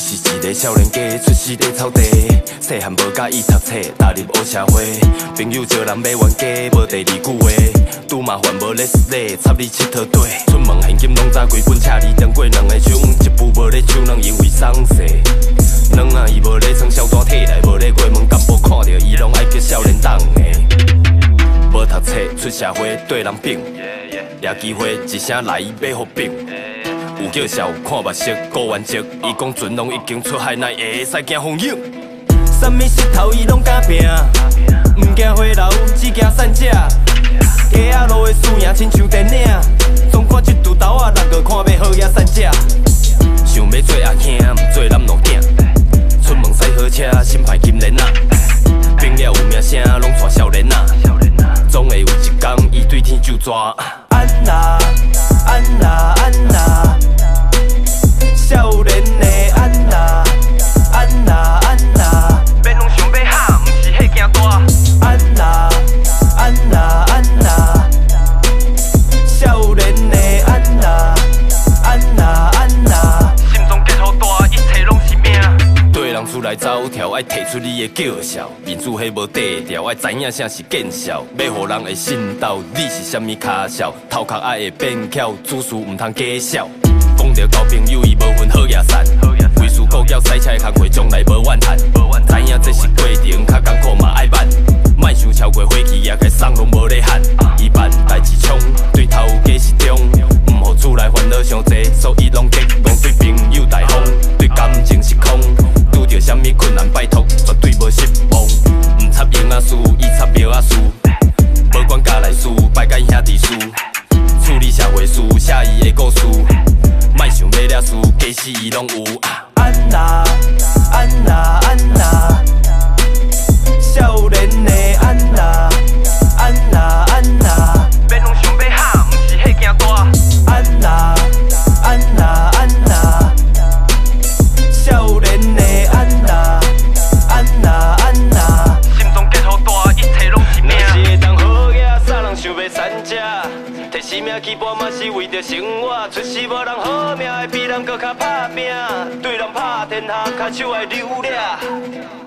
是一个少年家，出世在草地，细汉无介意读册，踏入黑社会，朋友招人买冤家，无第二句话，拄麻烦无咧实力，插你佚佗底，出门现金拢早几本，车里中过两个手，一步无咧手，人因为丧事。两啊伊无咧穿小单体内，无咧过门干部看到伊，拢爱叫少年党的。无读册出社会对人拼，抓机会一声来买好饼。有叫笑看目色顾完职，伊讲船拢已经出海，奈会使惊风影？啥物石头伊拢敢拼，毋惊花流，只惊散者。街仔路的输赢亲像电影，总看一拄头啊，六个看袂好也散者。想要做阿兄，毋做男路囝。出门驶好车，心歹金莲啊。兵了有名声，拢带少年仔。总会有一天，伊对天就抓。来走跳，爱提出你的叫嚣，面子迄无底调，爱知影啥是见效，要互人会信道，你是啥物卡笑，头壳爱会变巧，做事毋通假笑。讲着交朋友，伊无分好野散，为事顾叫赛车的工课，将来无怨叹。拜托绝对无失望。毋插秧仔事，伊插苗仔事，无管家内事，拜甲兄弟事，处理社会事，写伊的故事。莫想要了事，假使伊拢有。安娜，安娜，安娜，生命起搏嘛是为着生活，出世无人好命，会比人搁较拍拼，对人拍天下，脚手爱流掠。